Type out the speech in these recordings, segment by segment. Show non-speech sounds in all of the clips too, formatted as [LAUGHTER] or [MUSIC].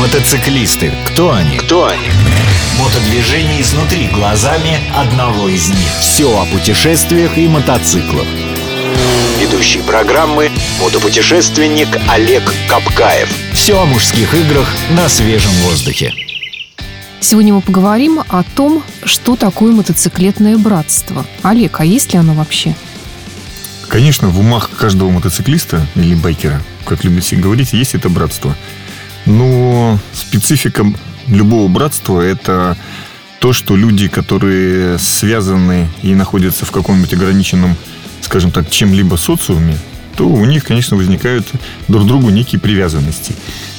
Мотоциклисты. Кто они? Кто они? Мотодвижение изнутри глазами одного из них. Все о путешествиях и мотоциклах. Ведущий программы – мотопутешественник Олег Капкаев. Все о мужских играх на свежем воздухе. Сегодня мы поговорим о том, что такое мотоциклетное братство. Олег, а есть ли оно вообще? Конечно, в умах каждого мотоциклиста или байкера, как любят все говорить, есть это братство. Но специфика любого братства – это то, что люди, которые связаны и находятся в каком-нибудь ограниченном, скажем так, чем-либо социуме, то у них, конечно, возникают друг другу некие привязанности.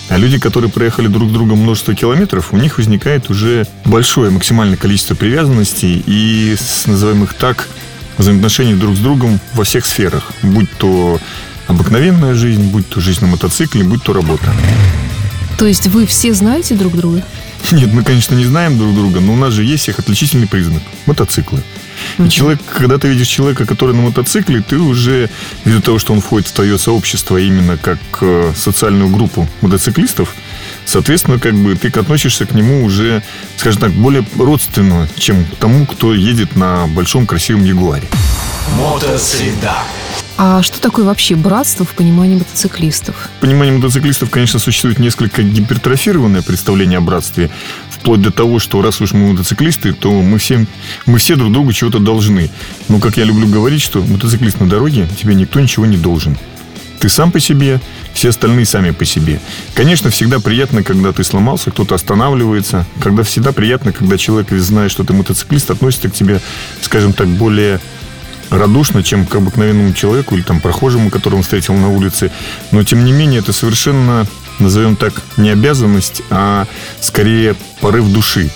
А люди, которые проехали друг другом множество километров, у них возникает уже большое максимальное количество привязанностей и, называемых так, взаимоотношений друг с другом во всех сферах. Будь то обыкновенная жизнь, будь то жизнь на мотоцикле, будь то работа. То есть вы все знаете друг друга? [LAUGHS] Нет, мы, конечно, не знаем друг друга, но у нас же есть их отличительный признак – мотоциклы. И человек, когда ты видишь человека, который на мотоцикле, ты уже, ввиду того, что он входит в твое сообщество именно как э, социальную группу мотоциклистов, соответственно, как бы ты относишься к нему уже, скажем так, более родственно, чем к тому, кто едет на большом красивом Ягуаре. Мотосреда. А что такое вообще братство в понимании мотоциклистов? В понимании мотоциклистов, конечно, существует несколько гипертрофированное представление о братстве. Вплоть до того, что раз уж мы мотоциклисты, то мы, всем, мы все друг другу чего-то должны. Но, как я люблю говорить, что мотоциклист на дороге, тебе никто ничего не должен. Ты сам по себе, все остальные сами по себе. Конечно, всегда приятно, когда ты сломался, кто-то останавливается. Когда всегда приятно, когда человек, зная, что ты мотоциклист, относится к тебе, скажем так, более радушно, чем к обыкновенному человеку или там прохожему, которого он встретил на улице. Но, тем не менее, это совершенно, назовем так, не обязанность, а скорее порыв души.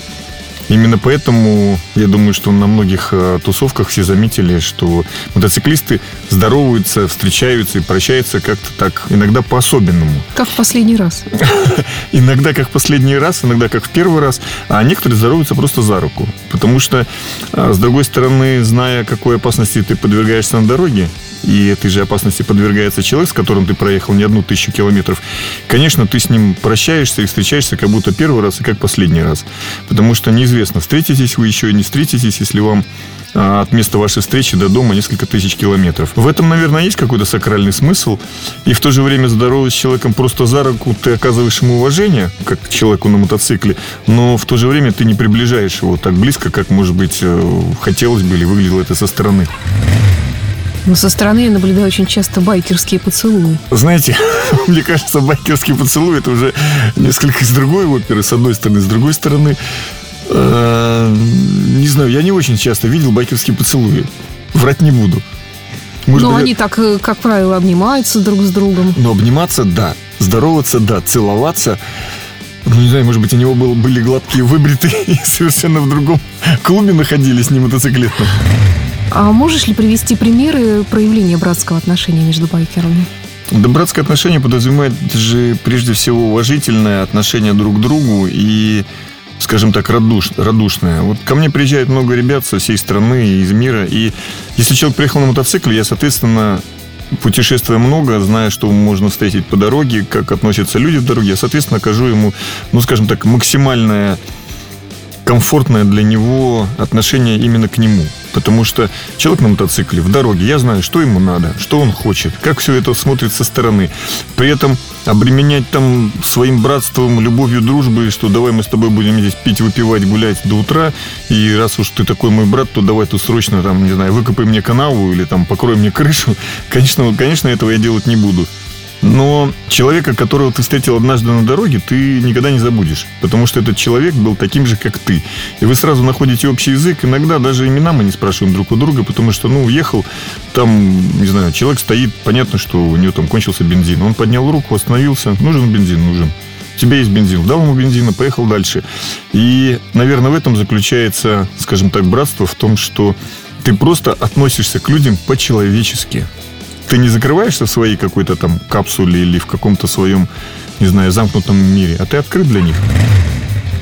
Именно поэтому я думаю, что на многих э, тусовках все заметили, что мотоциклисты здороваются, встречаются и прощаются как-то так, иногда по-особенному. Как в последний раз. [LAUGHS] Иногда как в последний раз, иногда как в первый раз, а некоторые здороваются просто за руку. Потому что, э, с другой стороны, зная, какой опасности ты подвергаешься на дороге, и этой же опасности подвергается человек, с которым ты проехал не одну тысячу километров, конечно, ты с ним прощаешься и встречаешься как будто первый раз и как последний раз. Потому что неизвестно, встретитесь вы еще и не встретитесь, если вам а, от места вашей встречи до дома несколько тысяч километров. В этом, наверное, есть какой-то сакральный смысл. И в то же время, здороваясь с человеком просто за руку, ты оказываешь ему уважение, как человеку на мотоцикле, но в то же время ты не приближаешь его так близко, как, может быть, э, хотелось бы или выглядело это со стороны. Но со стороны я наблюдаю очень часто байкерские поцелуи. Знаете, [LAUGHS] мне кажется, байкерский поцелуй это уже несколько из другой оперы, с одной стороны, с другой стороны. Э, не знаю, я не очень часто видел байкерские поцелуи. Врать не буду. Может, Но они я... так, э, как правило, обнимаются друг с другом. Но обниматься, да. Здороваться, да. Целоваться. Ну, не знаю, может быть, у него был, были гладкие выбритые [LAUGHS] и совершенно в другом клубе находились, не мотоциклетном. А можешь ли привести примеры проявления братского отношения между байкерами? Да, братское отношение подразумевает же прежде всего уважительное отношение друг к другу и, скажем так, радуш, радушное. Вот ко мне приезжает много ребят со всей страны и из мира, и если человек приехал на мотоцикле, я, соответственно, путешествуя много, зная, что можно встретить по дороге, как относятся люди в дороге, я, соответственно, окажу ему, ну, скажем так, максимальное комфортное для него отношение именно к нему. Потому что человек на мотоцикле в дороге, я знаю, что ему надо, что он хочет, как все это смотрит со стороны. При этом обременять там своим братством, любовью, дружбой, что давай мы с тобой будем здесь пить, выпивать, гулять до утра, и раз уж ты такой мой брат, то давай ты срочно там, не знаю, выкопай мне канаву или там покрой мне крышу. [LAUGHS] Конечно, конечно, этого я делать не буду. Но человека, которого ты встретил однажды на дороге, ты никогда не забудешь. Потому что этот человек был таким же, как ты. И вы сразу находите общий язык. Иногда даже имена мы не спрашиваем друг у друга, потому что, ну, уехал, там, не знаю, человек стоит, понятно, что у него там кончился бензин. Он поднял руку, остановился. Нужен бензин, нужен. У тебя есть бензин. Дал ему бензина, поехал дальше. И, наверное, в этом заключается, скажем так, братство в том, что ты просто относишься к людям по-человечески ты не закрываешься в своей какой-то там капсуле или в каком-то своем, не знаю, замкнутом мире, а ты открыт для них.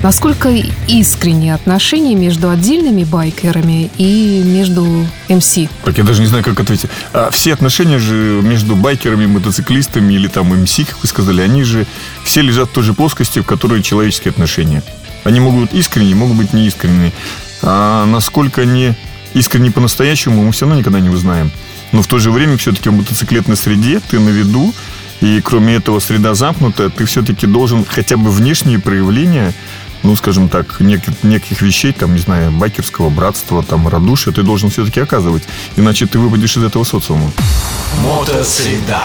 Насколько искренние отношения между отдельными байкерами и между МС? Так я даже не знаю, как ответить. А все отношения же между байкерами, мотоциклистами или там МС, как вы сказали, они же все лежат в той же плоскости, в которой человеческие отношения. Они могут быть искренние, могут быть неискренние. А насколько они искренне по-настоящему, мы все равно никогда не узнаем. Но в то же время все-таки в мотоциклетной среде ты на виду, и кроме этого среда замкнутая, ты все-таки должен хотя бы внешние проявления ну, скажем так, неких, неких вещей, там, не знаю, байкерского братства, там, радушия ты должен все-таки оказывать. Иначе ты выпадешь из этого социума. Мотосреда.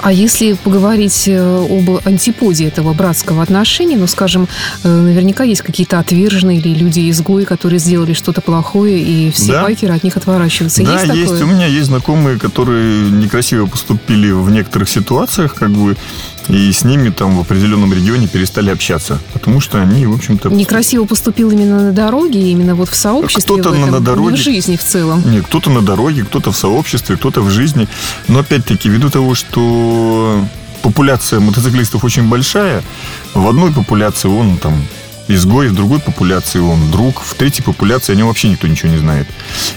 А если поговорить э, об антиподе этого братского отношения, ну, скажем, э, наверняка есть какие-то отверженные или люди-изгои, которые сделали что-то плохое, и все да. байкеры от них отворачиваются. Да, есть, есть. Такое? У меня есть знакомые, которые некрасиво поступили в некоторых ситуациях, как бы, и с ними там в определенном регионе перестали общаться, потому что они, в общем-то... Некрасиво поступил именно на дороге, именно вот в сообществе, кто-то этом, на дороге, в жизни в целом. Нет, кто-то на дороге, кто-то в сообществе, кто-то в жизни. Но опять-таки, ввиду того, что популяция мотоциклистов очень большая, в одной популяции он там изгой, в другой популяции он друг, в третьей популяции о нем вообще никто ничего не знает.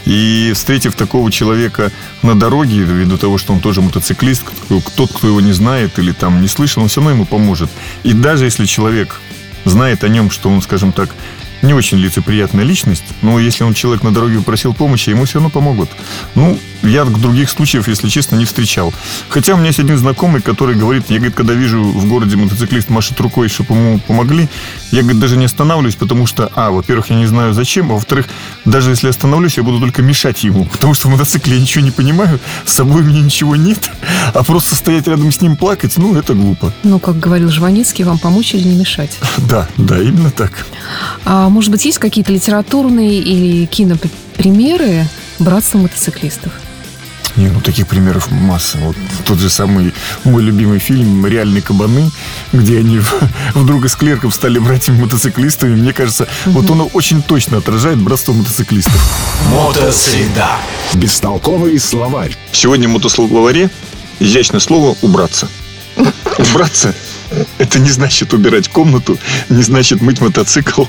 И встретив такого человека на дороге, ввиду того, что он тоже мотоциклист, тот, кто его не знает или там не слышал, он все равно ему поможет. И даже если человек знает о нем, что он, скажем так, не очень лицеприятная личность, но если он человек на дороге попросил помощи, ему все равно помогут. Ну, я других случаев, если честно, не встречал. Хотя у меня есть один знакомый, который говорит, я, говорит, когда вижу в городе мотоциклист машет рукой, чтобы ему помогли, я, говорит, даже не останавливаюсь, потому что, а, во-первых, я не знаю зачем, а во-вторых, даже если остановлюсь, я буду только мешать ему, потому что в мотоцикле я ничего не понимаю, с собой у меня ничего нет, а просто стоять рядом с ним плакать, ну, это глупо. Ну, как говорил Жванецкий, вам помочь или не мешать? Да, да, именно так. А может быть, есть какие-то литературные или кинопримеры братства мотоциклистов? Не, ну таких примеров масса. Вот тот же самый мой любимый фильм «Реальные кабаны», где они вдруг из клерков стали братьями-мотоциклистами. Мне кажется, угу. вот он очень точно отражает братство мотоциклистов. Мотосреда. Бестолковый словарь. Сегодня в мотословаре изящное слово «убраться». [LAUGHS] Убраться – это не значит убирать комнату, не значит мыть мотоцикл,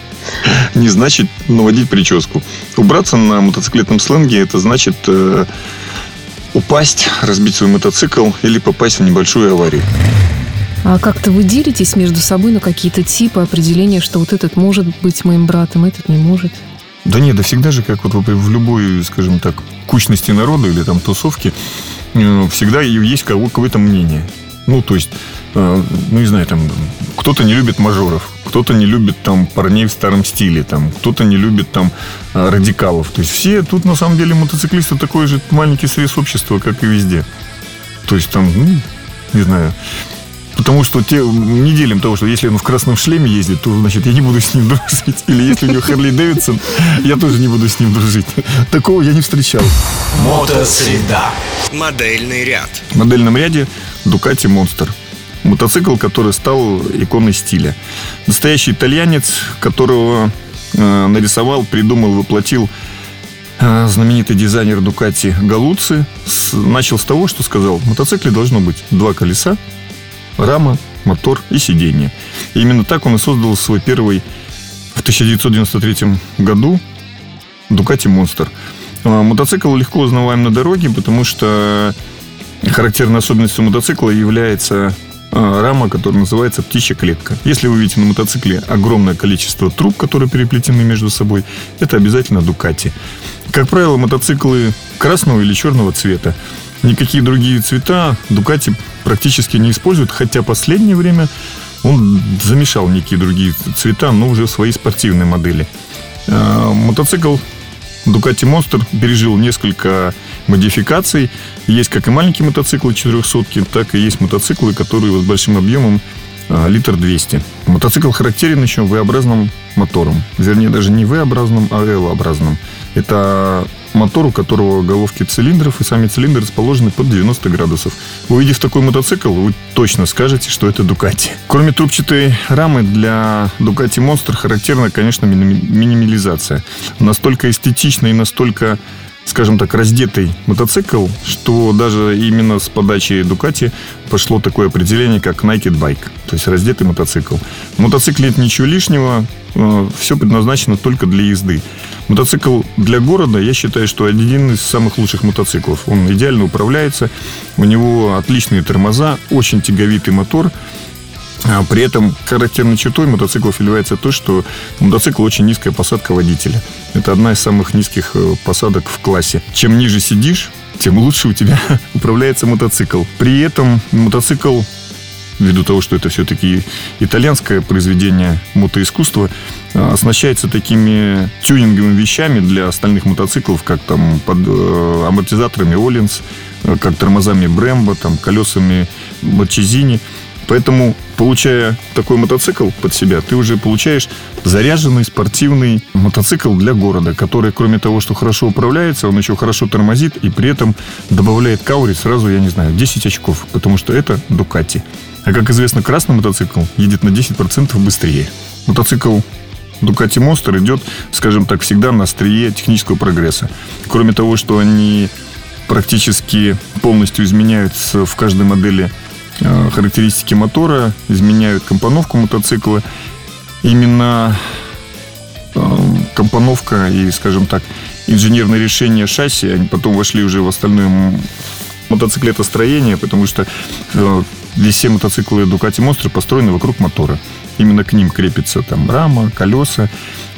не значит наводить прическу. Убраться на мотоциклетном сленге – это значит э, упасть, разбить свой мотоцикл или попасть в небольшую аварию. А как-то вы делитесь между собой на какие-то типы определения, что вот этот может быть моим братом, этот не может? Да нет, да всегда же, как вот в любой, скажем так, кучности народа или там тусовки, всегда есть кого какое-то мнение. Ну, то есть, ну, не знаю, там, кто-то не любит мажоров, кто-то не любит там парней в старом стиле, там, кто-то не любит там э, радикалов. То есть все тут на самом деле мотоциклисты такой же маленький срез общества, как и везде. То есть там, ну, не знаю, Потому что те, не делим того, что если он в красном шлеме ездит, то, значит, я не буду с ним [LAUGHS] дружить. Или если у него Харли Дэвидсон, я тоже не буду с ним дружить. Такого я не встречал. Мотосреда. Модельный ряд. В модельном ряде Ducati Monster. Мотоцикл, который стал иконой стиля. Настоящий итальянец, которого э, нарисовал, придумал, воплотил э, знаменитый дизайнер Дукати Галуци с, начал с того, что сказал, в мотоцикле должно быть два колеса, рама, мотор и сиденье. И именно так он и создал свой первый в 1993 году Ducati Monster. А, мотоцикл легко узнаваем на дороге, потому что характерной особенностью мотоцикла является рама, которая называется птичья клетка. Если вы видите на мотоцикле огромное количество труб, которые переплетены между собой, это обязательно Дукати. Как правило, мотоциклы красного или черного цвета. Никакие другие цвета Дукати практически не используют, хотя последнее время он замешал некие другие цвета, но уже в свои спортивные модели. А, мотоцикл Ducati Monster пережил несколько модификаций. Есть как и маленькие мотоциклы 400 так и есть мотоциклы, которые с большим объемом а, литр 200. Мотоцикл характерен еще V-образным мотором. Вернее, даже не V-образным, а L-образным. Это мотор, у которого головки цилиндров и сами цилиндры расположены под 90 градусов. Увидев такой мотоцикл, вы точно скажете, что это Ducati. Кроме трубчатой рамы, для Ducati Monster характерна, конечно, минимализация. Настолько эстетично и настолько скажем так, раздетый мотоцикл, что даже именно с подачи Дукати пошло такое определение, как Naked Bike, то есть раздетый мотоцикл. В мотоцикле нет ничего лишнего, э, все предназначено только для езды. Мотоцикл для города, я считаю, что один из самых лучших мотоциклов. Он идеально управляется, у него отличные тормоза, очень тяговитый мотор – при этом характерной чертой мотоциклов является то, что мотоцикл очень низкая посадка водителя. Это одна из самых низких э, посадок в классе. Чем ниже сидишь, тем лучше у тебя [LAUGHS] управляется мотоцикл. При этом мотоцикл ввиду того, что это все-таки итальянское произведение мотоискусства, э, оснащается такими тюнинговыми вещами для остальных мотоциклов, как там под э, амортизаторами Оллинс, как тормозами Брэмбо, там колесами Марчезини. Поэтому, получая такой мотоцикл под себя, ты уже получаешь заряженный спортивный мотоцикл для города, который, кроме того, что хорошо управляется, он еще хорошо тормозит и при этом добавляет каури сразу, я не знаю, 10 очков, потому что это Дукати. А как известно, красный мотоцикл едет на 10% быстрее. Мотоцикл Ducati Monster идет, скажем так, всегда на острие технического прогресса. Кроме того, что они практически полностью изменяются в каждой модели характеристики мотора, изменяют компоновку мотоцикла. Именно э, компоновка и, скажем так, инженерное решение шасси, они потом вошли уже в остальное мотоциклетостроение, потому что э, здесь все мотоциклы Ducati Monster построены вокруг мотора. Именно к ним крепится там рама, колеса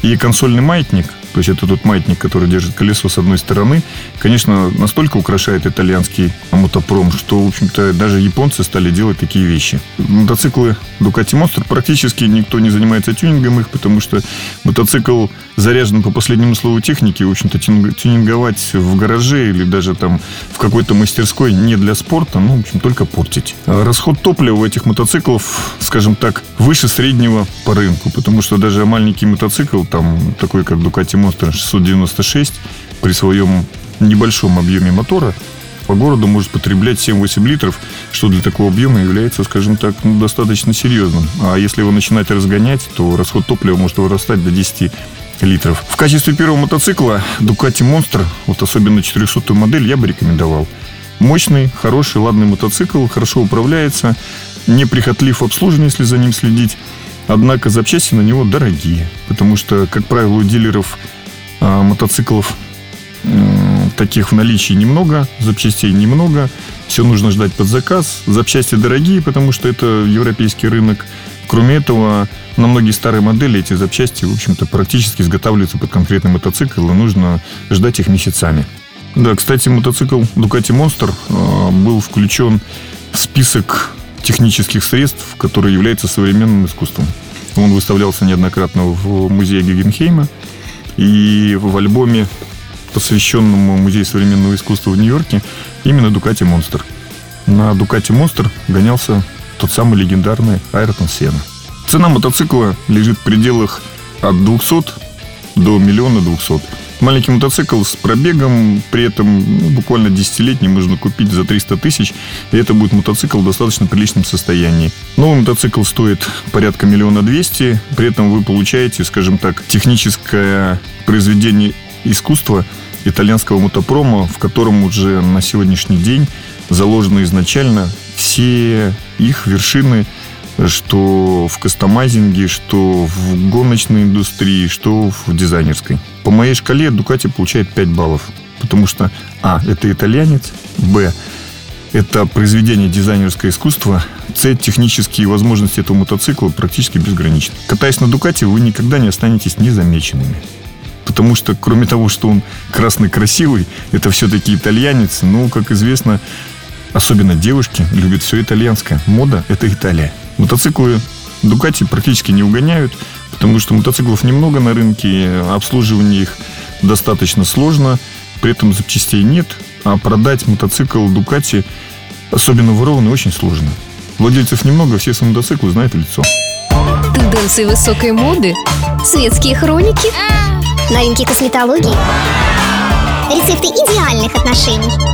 и консольный маятник – то есть это тот маятник, который держит колесо с одной стороны. Конечно, настолько украшает итальянский мотопром, что, в общем-то, даже японцы стали делать такие вещи. Мотоциклы Ducati Monster практически никто не занимается тюнингом их, потому что мотоцикл заряжен по последнему слову техники. В общем-то, тюнинговать в гараже или даже там в какой-то мастерской не для спорта, ну, в общем, только портить. А расход топлива у этих мотоциклов, скажем так, выше среднего по рынку, потому что даже маленький мотоцикл, там, такой как Ducati Monster 696 при своем небольшом объеме мотора по городу может потреблять 7-8 литров, что для такого объема является, скажем так, ну, достаточно серьезным. А если его начинать разгонять, то расход топлива может вырастать до 10 литров. В качестве первого мотоцикла Ducati Monster, вот особенно 400 модель, я бы рекомендовал. Мощный, хороший, ладный мотоцикл, хорошо управляется, неприхотлив в обслуживании, если за ним следить. Однако запчасти на него дорогие, потому что, как правило, у дилеров мотоциклов э, таких в наличии немного, запчастей немного, все нужно ждать под заказ. Запчасти дорогие, потому что это европейский рынок. Кроме этого, на многие старые модели эти запчасти, в общем-то, практически изготавливаются под конкретный мотоцикл, и нужно ждать их месяцами. Да, кстати, мотоцикл Ducati Monster э, был включен в список технических средств, которые являются современным искусством. Он выставлялся неоднократно в музее Гегенхейма и в альбоме, посвященному Музею современного искусства в Нью-Йорке, именно Ducati Monster. На Ducati Monster гонялся тот самый легендарный Айртон Сена. Цена мотоцикла лежит в пределах от 200 до миллиона двухсот. Маленький мотоцикл с пробегом, при этом ну, буквально десятилетний можно купить за 300 тысяч, и это будет мотоцикл в достаточно приличном состоянии. Новый мотоцикл стоит порядка миллиона двести, при этом вы получаете, скажем так, техническое произведение искусства итальянского мотопрома, в котором уже на сегодняшний день заложены изначально все их вершины что в кастомайзинге, что в гоночной индустрии, что в дизайнерской. По моей шкале Дукати получает 5 баллов. Потому что, а, это итальянец, б, это произведение дизайнерское искусство, С, технические возможности этого мотоцикла практически безграничны. Катаясь на Дукате, вы никогда не останетесь незамеченными. Потому что, кроме того, что он красный красивый, это все-таки итальянец. Ну, как известно, особенно девушки любят все итальянское. Мода – это Италия. Мотоциклы Дукати практически не угоняют, потому что мотоциклов немного на рынке, обслуживание их достаточно сложно, при этом запчастей нет, а продать мотоцикл Дукати, особенно ворованный, очень сложно. Владельцев немного, все свои мотоциклы знают в лицо. Тенденции высокой моды, светские хроники, новинки косметологии, рецепты идеальных отношений –